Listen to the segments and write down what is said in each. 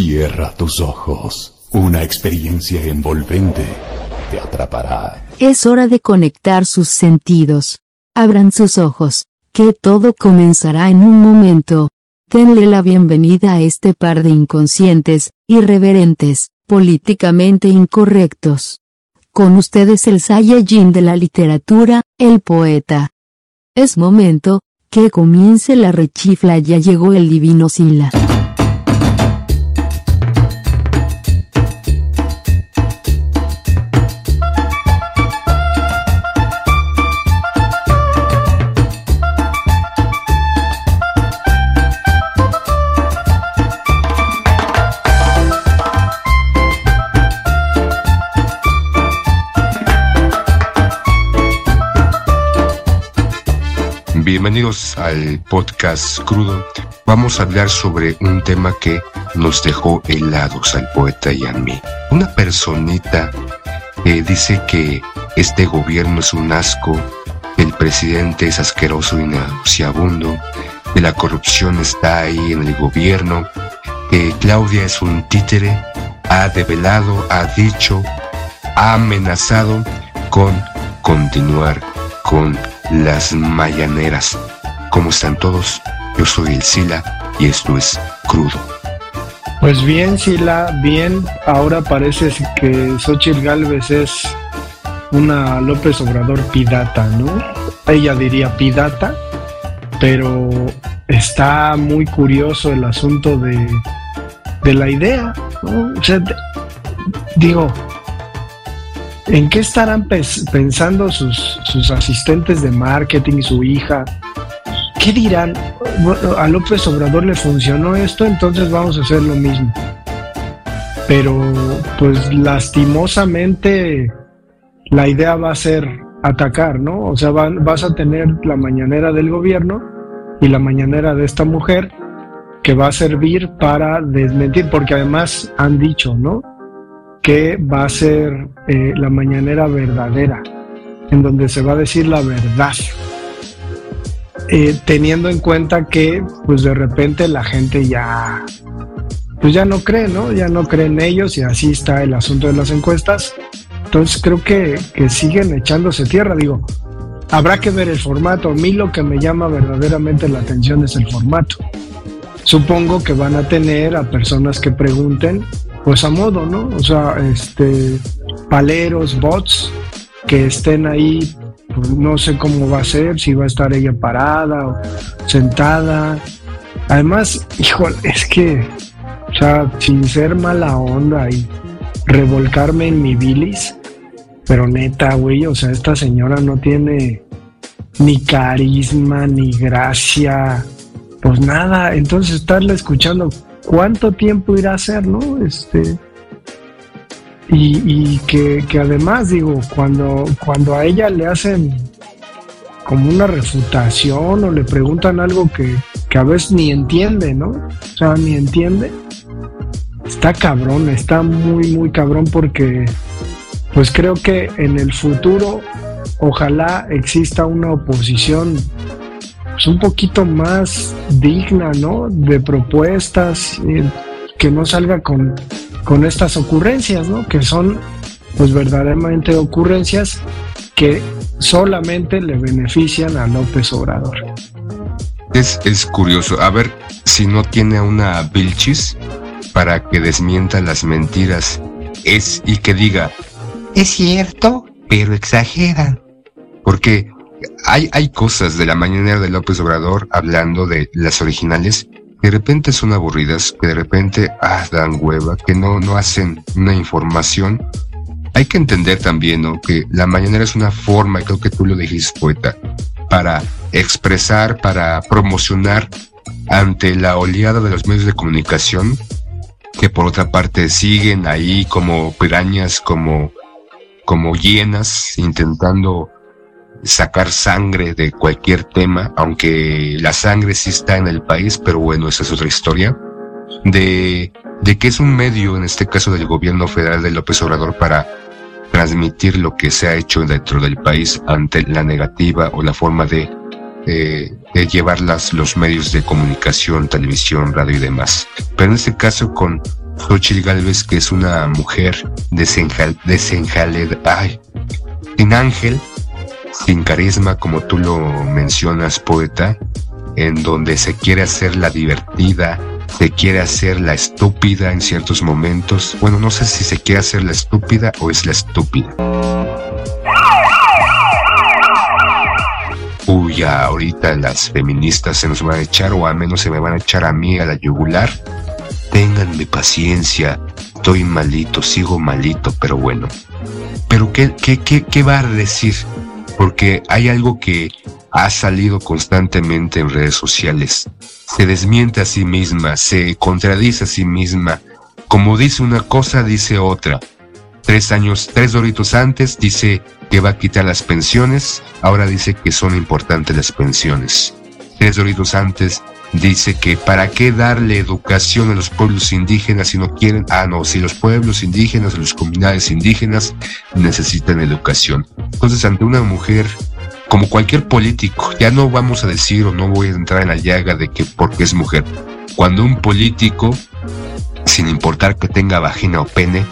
Cierra tus ojos. Una experiencia envolvente te atrapará. Es hora de conectar sus sentidos. Abran sus ojos, que todo comenzará en un momento. Denle la bienvenida a este par de inconscientes, irreverentes, políticamente incorrectos. Con ustedes el Saiyajin de la literatura, el poeta. Es momento, que comience la rechifla ya llegó el divino Sila. Bienvenidos al podcast crudo. Vamos a hablar sobre un tema que nos dejó helados al poeta y a mí. Una personita que dice que este gobierno es un asco, el presidente es asqueroso y nauseabundo, que la corrupción está ahí en el gobierno, que Claudia es un títere, ha develado, ha dicho, ha amenazado con continuar con las mayaneras. ¿Cómo están todos? Yo soy el Sila y esto es Crudo. Pues bien, Sila, bien. Ahora parece que Xochitl Galvez es una López Obrador pidata, ¿no? Ella diría pidata, pero está muy curioso el asunto de, de la idea, ¿no? O sea, digo, ¿En qué estarán pensando sus, sus asistentes de marketing, su hija? ¿Qué dirán? a López Obrador le funcionó esto, entonces vamos a hacer lo mismo. Pero pues lastimosamente la idea va a ser atacar, ¿no? O sea, vas a tener la mañanera del gobierno y la mañanera de esta mujer que va a servir para desmentir, porque además han dicho, ¿no? Que va a ser eh, la mañanera verdadera, en donde se va a decir la verdad. Eh, teniendo en cuenta que pues de repente la gente ya pues ya no cree, ¿no? Ya no cree en ellos y así está el asunto de las encuestas. Entonces creo que, que siguen echándose tierra, digo, habrá que ver el formato. A mí lo que me llama verdaderamente la atención es el formato. Supongo que van a tener a personas que pregunten pues a modo, ¿no? O sea, este, paleros, bots que estén ahí, pues no sé cómo va a ser, si va a estar ella parada o sentada. Además, híjole, es que, o sea, sin ser mala onda y revolcarme en mi bilis, pero neta, güey, o sea, esta señora no tiene ni carisma, ni gracia, pues nada, entonces estarla escuchando cuánto tiempo irá a ser, ¿no? Este, y, que, además, digo, cuando, cuando a ella le hacen como una refutación o le preguntan algo que, que a veces ni entiende, ¿no? O sea, ni entiende. Está cabrón, está muy, muy cabrón porque pues creo que en el futuro ojalá exista una oposición pues, un poquito más digna, ¿no? De propuestas, eh, que no salga con, con estas ocurrencias, ¿no? Que son, pues verdaderamente ocurrencias que solamente le benefician a López Obrador. Es, es curioso, a ver si no tiene una Vilchis para que desmienta las mentiras es y que diga, es cierto, pero exageran. Porque hay, hay cosas de la mañanera de López Obrador hablando de las originales que de repente son aburridas, que de repente ah, dan hueva, que no, no hacen una información. Hay que entender también ¿no? que la mañanera es una forma, creo que tú lo dijiste, poeta, para expresar, para promocionar ante la oleada de los medios de comunicación, que por otra parte siguen ahí como pirañas, como, como hienas, intentando sacar sangre de cualquier tema, aunque la sangre sí está en el país, pero bueno, esa es otra historia, de, de que es un medio, en este caso del gobierno federal de López Obrador, para transmitir lo que se ha hecho dentro del país ante la negativa o la forma de, eh, de llevar los medios de comunicación, televisión, radio y demás. Pero en este caso con Xochitl Galvez, que es una mujer desenjal, ay, sin ángel, sin carisma, como tú lo mencionas, poeta, en donde se quiere hacer la divertida, se quiere hacer la estúpida en ciertos momentos. Bueno, no sé si se quiere hacer la estúpida o es la estúpida. Uy, ahorita las feministas se nos van a echar, o al menos se me van a echar a mí a la yugular. Ténganme paciencia, estoy malito, sigo malito, pero bueno. Pero ¿qué, qué, qué, qué va a decir? Porque hay algo que ha salido constantemente en redes sociales. Se desmiente a sí misma, se contradice a sí misma. Como dice una cosa, dice otra. Tres años, tres doritos antes dice que va a quitar las pensiones, ahora dice que son importantes las pensiones. Tres doritos antes dice que para qué darle educación a los pueblos indígenas si no quieren, ah no, si los pueblos indígenas, las comunidades indígenas necesitan educación. Entonces ante una mujer como cualquier político, ya no vamos a decir o no voy a entrar en la llaga de que porque es mujer. Cuando un político, sin importar que tenga vagina o pene,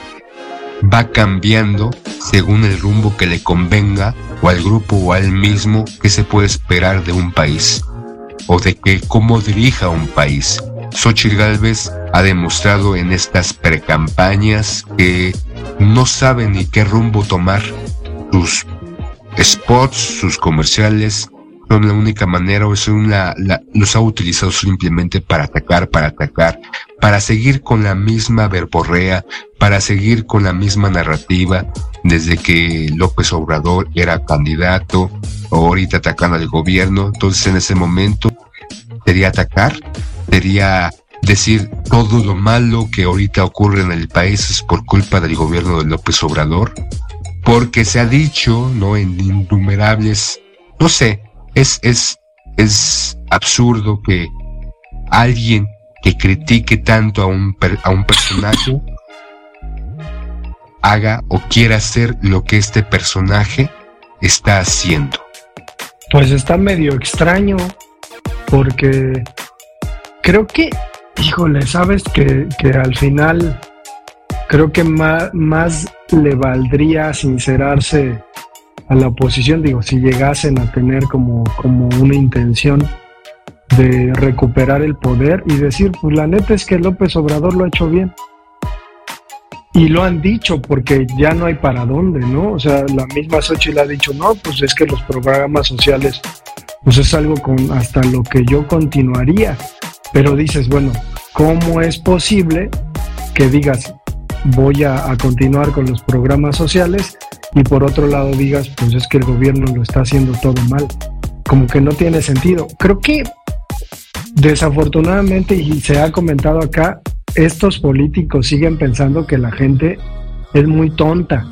va cambiando según el rumbo que le convenga o al grupo o a él mismo que se puede esperar de un país o de que cómo dirija un país. Xochitl Galvez ha demostrado en estas precampañas que no sabe ni qué rumbo tomar. Sus spots, sus comerciales, son la única manera o son la, los ha utilizado simplemente para atacar, para atacar, para seguir con la misma verborrea, para seguir con la misma narrativa desde que López Obrador era candidato ahorita atacando al gobierno. Entonces en ese momento sería atacar, sería decir todo lo malo que ahorita ocurre en el país es por culpa del gobierno de López Obrador porque se ha dicho, ¿no? En innumerables, no sé, es, es, es absurdo que alguien que critique tanto a un, a un personaje haga o quiera hacer lo que este personaje está haciendo. Pues está medio extraño, porque creo que, híjole, sabes que, que al final creo que más, más le valdría sincerarse a la oposición, digo, si llegasen a tener como, como una intención de recuperar el poder y decir, pues la neta es que López Obrador lo ha hecho bien. Y lo han dicho porque ya no hay para dónde, ¿no? O sea, la misma Xochitl ha dicho, no, pues es que los programas sociales, pues es algo con hasta lo que yo continuaría. Pero dices, bueno, ¿cómo es posible que digas, voy a, continuar con los programas sociales y por otro lado digas, pues es que el gobierno lo está haciendo todo mal. Como que no tiene sentido. Creo que desafortunadamente, y se ha comentado acá, estos políticos siguen pensando que la gente es muy tonta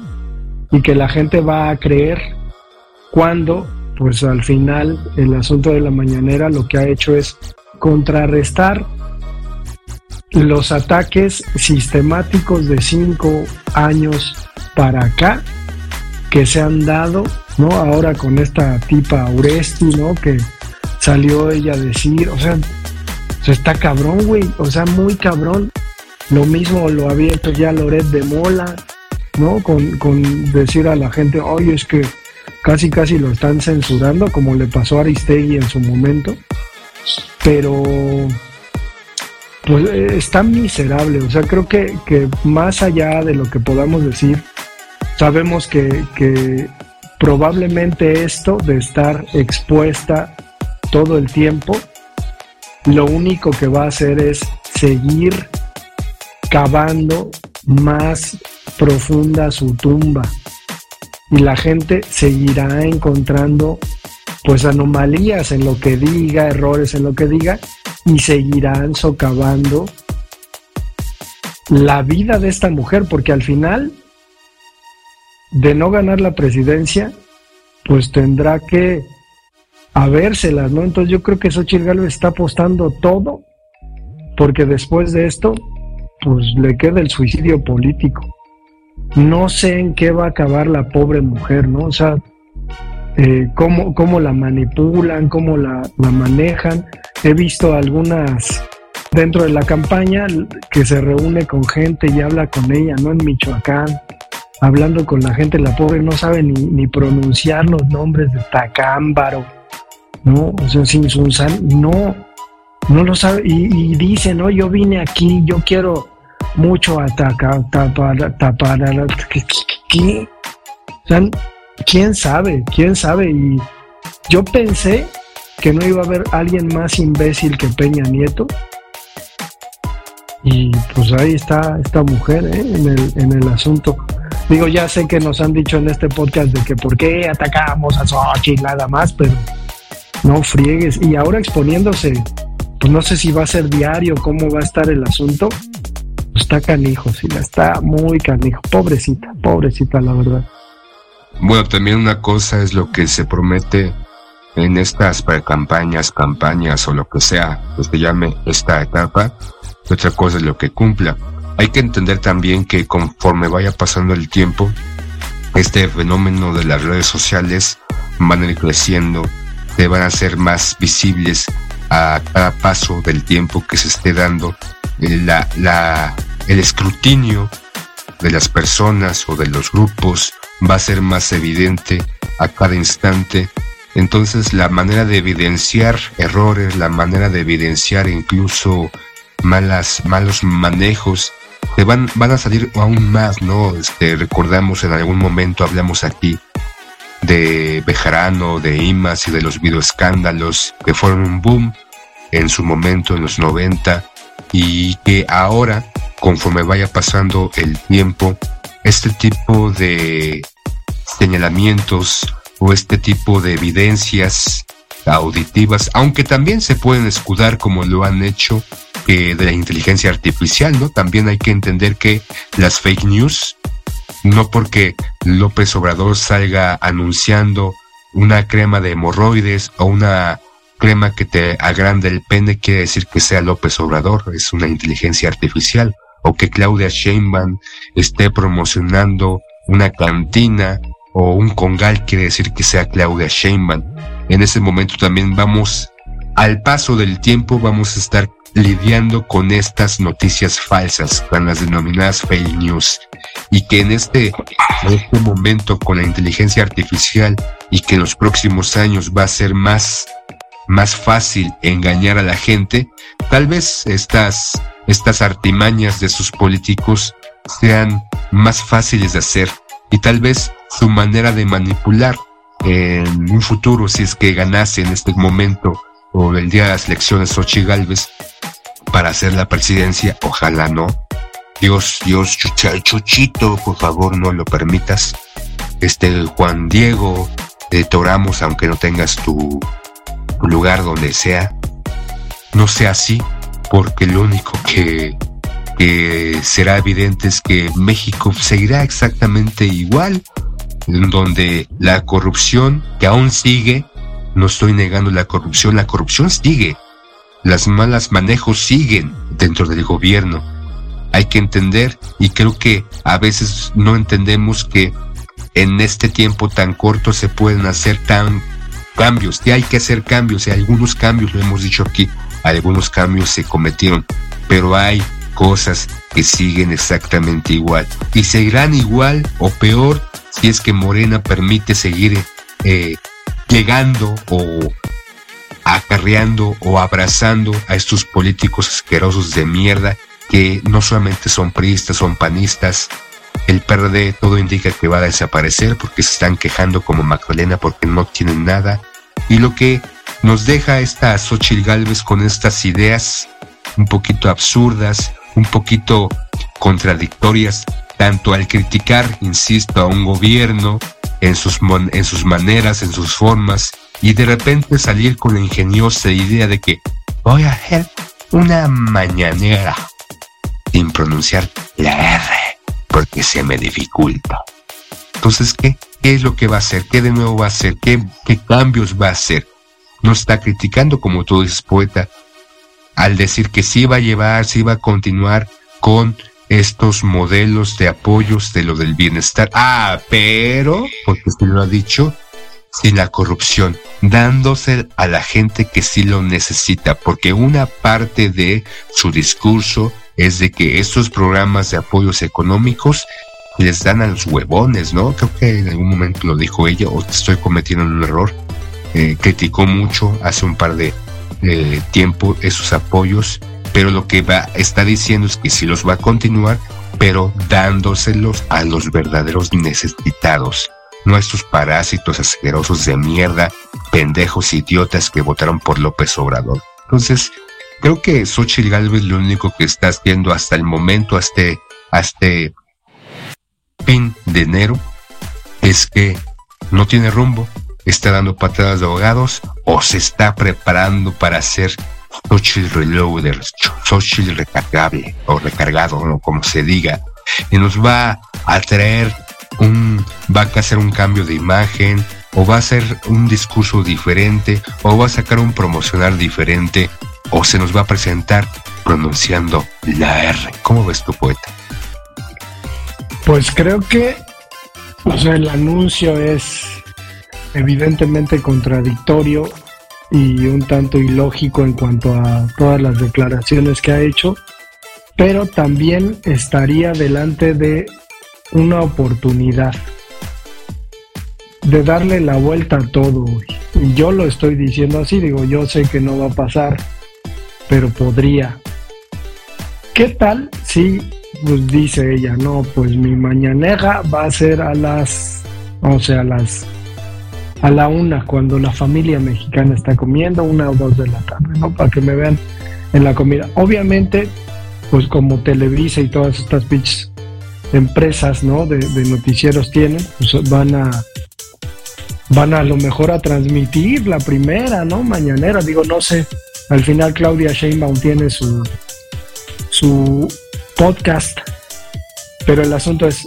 y que la gente va a creer cuando, pues al final, el asunto de la mañanera lo que ha hecho es contrarrestar los ataques sistemáticos de cinco años para acá que se han dado, ¿no? Ahora con esta tipa Auresti, ¿no? Que salió ella a decir, o sea, se está cabrón, güey, o sea, muy cabrón. Lo mismo lo había hecho ya Loret de Mola, ¿no? Con, con decir a la gente, oye, es que casi casi lo están censurando, como le pasó a Aristegui en su momento. Pero pues eh, está miserable. O sea, creo que, que, más allá de lo que podamos decir, sabemos que, que probablemente esto de estar expuesta todo el tiempo, lo único que va a hacer es seguir cavando más profunda su tumba y la gente seguirá encontrando pues anomalías en lo que diga, errores en lo que diga y seguirán socavando la vida de esta mujer, porque al final, de no ganar la presidencia, pues tendrá que habérselas, ¿no? Entonces yo creo que Xochitl Gálvez está apostando todo, porque después de esto, pues le queda el suicidio político. No sé en qué va a acabar la pobre mujer, ¿no? O sea, eh, cómo, la manipulan, cómo la, manejan. He visto algunas dentro de la campaña que se reúne con gente y habla con ella, ¿no? En Michoacán, hablando con la gente, la pobre no sabe ni, ni pronunciar los nombres de Tacámbaro, ¿no? O sea, sin Sunsan, no, no lo sabe. Y, dice, no, yo vine aquí, yo quiero mucho a tapar, tapar, tapar, ¿qué? O sea, quién sabe, quién sabe. Y yo pensé que no iba a haber alguien más imbécil que Peña Nieto. Y pues ahí está esta mujer ¿eh? en, el, en el asunto. Digo, ya sé que nos han dicho en este podcast de que por qué atacamos a Sochi nada más, pero no friegues. Y ahora exponiéndose, pues no sé si va a ser diario, cómo va a estar el asunto. Está canijo, sí, está muy canijo. Pobrecita, pobrecita, la verdad. Bueno, también una cosa es lo que se promete en estas campañas, campañas o lo que sea que se llame esta etapa, otra cosa es lo que cumpla. Hay que entender también que conforme vaya pasando el tiempo, este fenómeno de las redes sociales van a ir creciendo, te van a ser más visibles a cada paso del tiempo que se esté dando. La, la, el escrutinio de las personas o de los grupos va a ser más evidente a cada instante. Entonces la manera de evidenciar errores, la manera de evidenciar incluso malas, malos manejos, van, van a salir aún más, ¿no? Este, recordamos en algún momento hablamos aquí de Bejarano, de Imas y de los videoescándalos que fueron un boom en su momento en los 90 y que ahora, conforme vaya pasando el tiempo, este tipo de señalamientos o este tipo de evidencias auditivas, aunque también se pueden escudar como lo han hecho de la inteligencia artificial, ¿no? También hay que entender que las fake news, no porque López Obrador salga anunciando una crema de hemorroides o una crema que te agranda el pene, quiere decir que sea López Obrador, es una inteligencia artificial, o que Claudia Sheinbaum esté promocionando una cantina o un congal, quiere decir que sea Claudia Sheinbaum. En ese momento también vamos, al paso del tiempo, vamos a estar lidiando con estas noticias falsas, con las denominadas fake news, y que en este, en este momento con la inteligencia artificial y que en los próximos años va a ser más, más fácil engañar a la gente, tal vez estas, estas artimañas de sus políticos sean más fáciles de hacer y tal vez su manera de manipular en un futuro, si es que ganase en este momento o el día de las elecciones Xochitl Galvez, para hacer la presidencia, ojalá no. Dios, Dios, Chuchito, por favor no lo permitas. Este Juan Diego, te oramos aunque no tengas tu, lugar donde sea. No sea así, porque lo único que, que será evidente es que México seguirá exactamente igual, donde la corrupción que aún sigue, no estoy negando la corrupción, la corrupción sigue, las malas manejos siguen dentro del gobierno. Hay que entender y creo que a veces no entendemos que en este tiempo tan corto se pueden hacer tan cambios, que hay que hacer cambios y algunos cambios, lo hemos dicho aquí, algunos cambios se cometieron, pero hay cosas que siguen exactamente igual y seguirán igual o peor si es que Morena permite seguir eh, llegando o acarreando o abrazando a estos políticos asquerosos de mierda que no solamente son priistas, son panistas. El PRD todo indica que va a desaparecer porque se están quejando como Magdalena porque no tienen nada. Y lo que nos deja esta Xochitl Galvez con estas ideas un poquito absurdas, un poquito contradictorias, tanto al criticar, insisto, a un gobierno en sus, en sus maneras, en sus formas, y de repente salir con la ingeniosa idea de que voy a hacer una mañanera sin pronunciar la R porque se me dificulta. Entonces, ¿qué? ¿Qué es lo que va a hacer? ¿Qué de nuevo va a hacer? ¿Qué, qué cambios va a hacer? No está criticando, como tú dices, poeta, al decir que sí va a llevar, sí va a continuar con estos modelos de apoyos de lo del bienestar. Ah, pero, porque usted lo ha dicho, sin la corrupción, dándose a la gente que sí lo necesita, porque una parte de su discurso es de que estos programas de apoyos económicos les dan a los huevones, ¿no? Creo que en algún momento lo dijo ella, o estoy cometiendo un error. Eh, criticó mucho hace un par de tiempo esos apoyos, pero lo que va, está diciendo es que sí los va a continuar, pero dándoselos a los verdaderos necesitados, no a estos parásitos asquerosos de mierda, pendejos idiotas que votaron por López Obrador. Entonces, creo que Xochitl Galvez lo único que está haciendo hasta el momento, hasta, hasta fin de enero, es que no tiene rumbo, está dando patadas de ahogados o se está preparando para hacer Xochitl Reloader, Xochitl recargable o recargado, o como se diga, y nos va a traer un, va a hacer un cambio de imagen, o va a hacer un discurso diferente, o va a sacar un promocional diferente, o se nos va a presentar pronunciando la R. ¿Cómo ves tu poeta? Pues creo que, o sea, el anuncio es evidentemente contradictorio y un tanto ilógico en cuanto a todas las declaraciones que ha hecho, pero también estaría delante de una oportunidad de darle la vuelta a todo. Y yo lo estoy diciendo así, digo, yo sé que no va a pasar, pero podría. ¿Qué tal si, pues dice ella, no, pues mi mañanera va a ser a las, o sea, a las a la una cuando la familia mexicana está comiendo, una o dos de la tarde, ¿no? Para que me vean en la comida. Obviamente, pues como Televisa y todas estas bitches empresas, ¿no? De, noticieros tienen, pues van a van a, lo mejor a transmitir la primera, ¿no? Mañanera, digo, no sé. Al final Claudia Sheinbaum tiene su su podcast, pero el asunto es,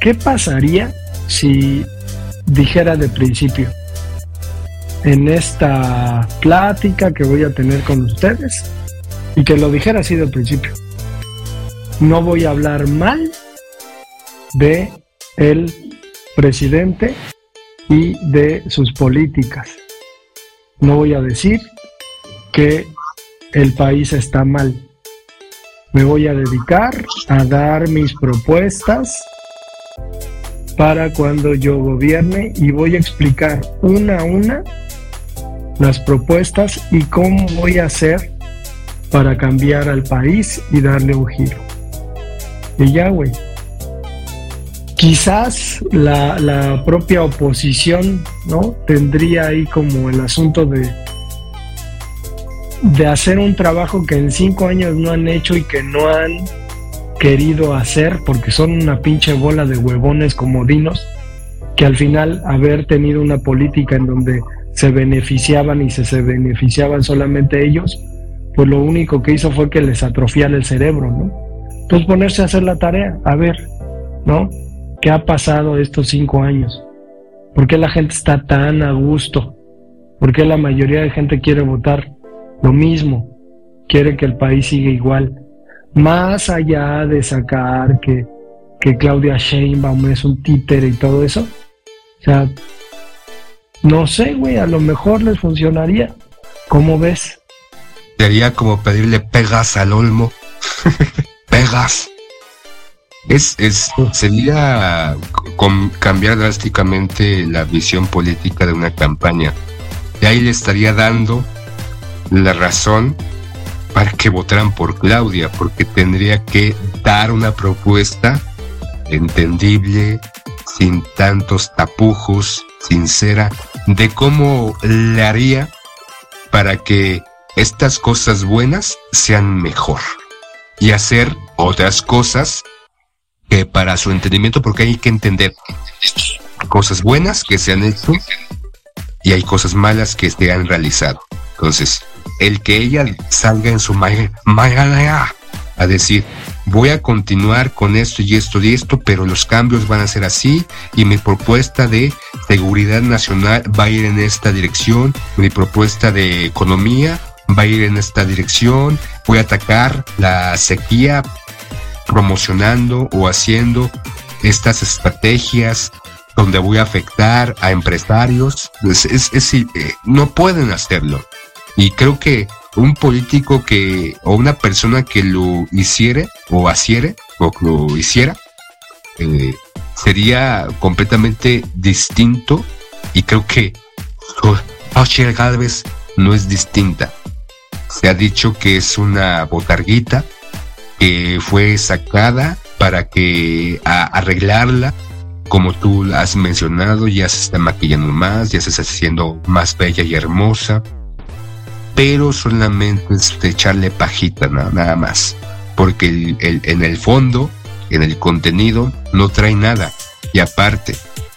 ¿qué pasaría si dijera de principio, en esta plática que voy a tener con ustedes, y que lo dijera así de principio, no voy a hablar mal de el presidente y de sus políticas. No voy a decir que el país está mal. Me voy a dedicar a dar mis propuestas para cuando yo gobierne y voy a explicar una a una las propuestas y cómo voy a hacer para cambiar al país y darle un giro. Y ya, güey. Quizás la, la propia oposición, ¿no? Tendría ahí como el asunto de, de hacer un trabajo que en cinco años no han hecho y que no han querido hacer porque son una pinche bola de huevones comodinos que al final haber tenido una política en donde se beneficiaban y se, se beneficiaban solamente ellos, pues lo único que hizo fue que les atrofiara el cerebro, ¿no? Entonces ponerse a hacer la tarea, a ver, ¿no? ¿Qué ha pasado estos cinco años? ¿Por qué la gente está tan a gusto? ¿Por qué la mayoría de gente quiere votar lo mismo? Quiere que el país siga igual más allá de sacar que, que Claudia Sheinbaum es un títere y todo eso, o sea, no sé, güey, a lo mejor les funcionaría. ¿Cómo ves? Sería como pedirle pegas al olmo. pegas. Es, es, sería cambiar drásticamente la visión política de una campaña. De ahí le estaría dando la razón para que votaran por Claudia, porque tendría que dar una propuesta entendible, sin tantos tapujos, sincera, de cómo le haría para que estas cosas buenas sean mejor y hacer otras cosas que para su entendimiento, porque hay que entender cosas buenas que se han hecho y hay cosas malas que se han realizado. Entonces, el que ella salga en su mañana a decir, voy a continuar con esto y esto y esto, pero los cambios van a ser así y mi propuesta de seguridad nacional va a ir en esta dirección, mi propuesta de economía va a ir en esta dirección, voy a atacar la sequía promocionando o haciendo estas estrategias donde voy a afectar a empresarios. Pues es, es, eh, no pueden hacerlo. Y creo que un político que, o una persona que lo hiciere, o haciere, o lo hiciera, eh, sería completamente distinto. Y creo que Xochitl Galvez no es distinta. Se ha dicho que es una botarguita que fue sacada para que a arreglarla como tú has mencionado, ya se está maquillando más, ya se está haciendo más bella y hermosa, pero solamente echarle pajita nada, más, porque en el fondo, en el contenido, no trae nada. Y aparte,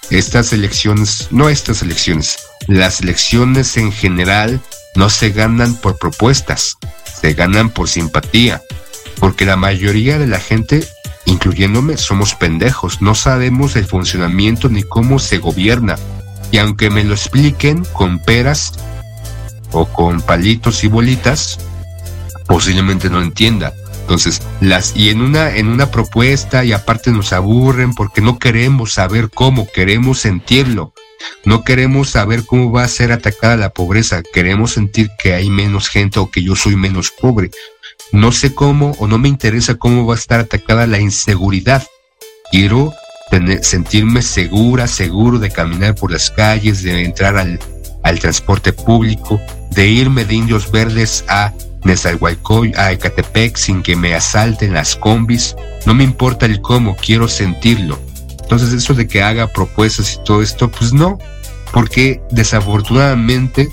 estas elecciones, no estas elecciones, las elecciones en general no se ganan por propuestas, se ganan por simpatía, porque la mayoría de la gente incluyéndome, somos pendejos, no sabemos el funcionamiento ni cómo se gobierna. Y aunque me lo expliquen con peras o con palitos y bolitas, posiblemente no entienda. Entonces, las, y en una, en una propuesta, y aparte nos aburren porque no queremos saber cómo, queremos sentirlo. No queremos saber cómo va a ser atacada la pobreza, queremos sentir que hay menos gente o que yo soy menos pobre. No sé cómo o no me interesa cómo va a estar atacada la inseguridad. Quiero sentirme segura, seguro de caminar por las calles, de entrar al, al transporte público, de irme de Indios Verdes a Nezahualcóyotl, a Ecatepec sin que me asalten las combis. No me importa el cómo, quiero sentirlo. Entonces eso de que haga propuestas y todo esto, pues no, porque desafortunadamente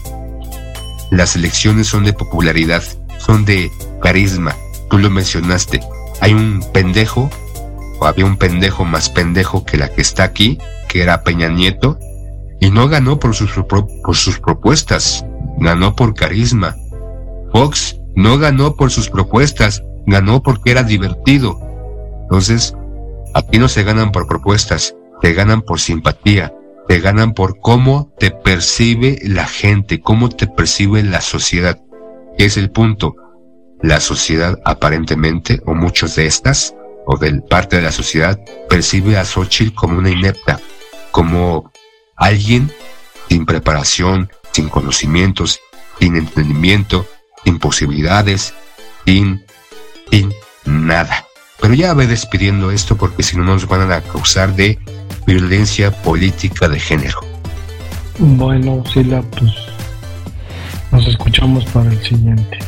las elecciones son de popularidad, son de carisma. Tú lo mencionaste. Hay un pendejo, o había un pendejo más pendejo que la que está aquí, que era Peña Nieto, y no ganó por sus, por sus propuestas, ganó por carisma. Fox no ganó por sus propuestas, ganó porque era divertido. Entonces, aquí no se ganan por propuestas, te ganan por simpatía, te ganan por cómo te percibe la gente, cómo te percibe la sociedad. Es el punto la sociedad aparentemente, o muchos de estas, o de parte de la sociedad, percibe a Xochitl como una inepta, como alguien sin preparación, sin conocimientos, sin entendimiento, sin posibilidades, sin, sin nada. Pero ya ve despidiendo esto porque si no nos van a acusar de violencia política de género. Bueno, Sila, pues nos escuchamos para el siguiente.